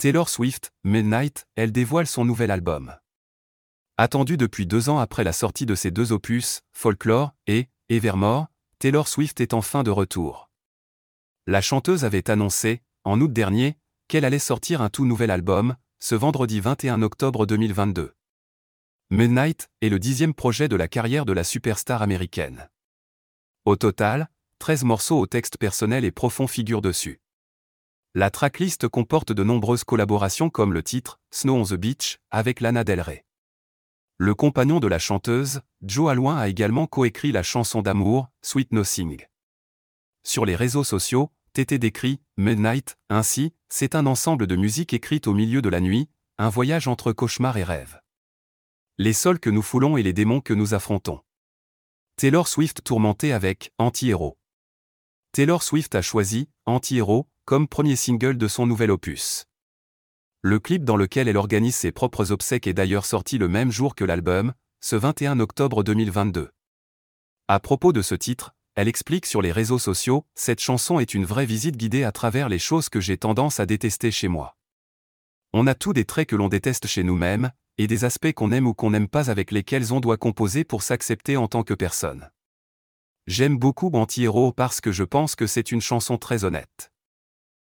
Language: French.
Taylor Swift, Midnight, elle dévoile son nouvel album. Attendu depuis deux ans après la sortie de ses deux opus, Folklore et Evermore, Taylor Swift est enfin de retour. La chanteuse avait annoncé, en août dernier, qu'elle allait sortir un tout nouvel album, ce vendredi 21 octobre 2022. Midnight est le dixième projet de la carrière de la superstar américaine. Au total, 13 morceaux au texte personnel et profond figurent dessus. La tracklist comporte de nombreuses collaborations comme le titre Snow on the Beach avec Lana Del Rey. Le compagnon de la chanteuse, Joe Alwyn a également coécrit la chanson d'amour, Sweet Nothing. Sur les réseaux sociaux, TT décrit Midnight, ainsi, c'est un ensemble de musique écrite au milieu de la nuit, un voyage entre cauchemar et rêve. Les sols que nous foulons et les démons que nous affrontons. Taylor Swift tourmenté avec Anti-héros. Taylor Swift a choisi Anti-héros comme premier single de son nouvel opus. Le clip dans lequel elle organise ses propres obsèques est d'ailleurs sorti le même jour que l'album, ce 21 octobre 2022. À propos de ce titre, elle explique sur les réseaux sociaux, cette chanson est une vraie visite guidée à travers les choses que j'ai tendance à détester chez moi. On a tous des traits que l'on déteste chez nous-mêmes, et des aspects qu'on aime ou qu'on n'aime pas avec lesquels on doit composer pour s'accepter en tant que personne. J'aime beaucoup Anti-Héros parce que je pense que c'est une chanson très honnête.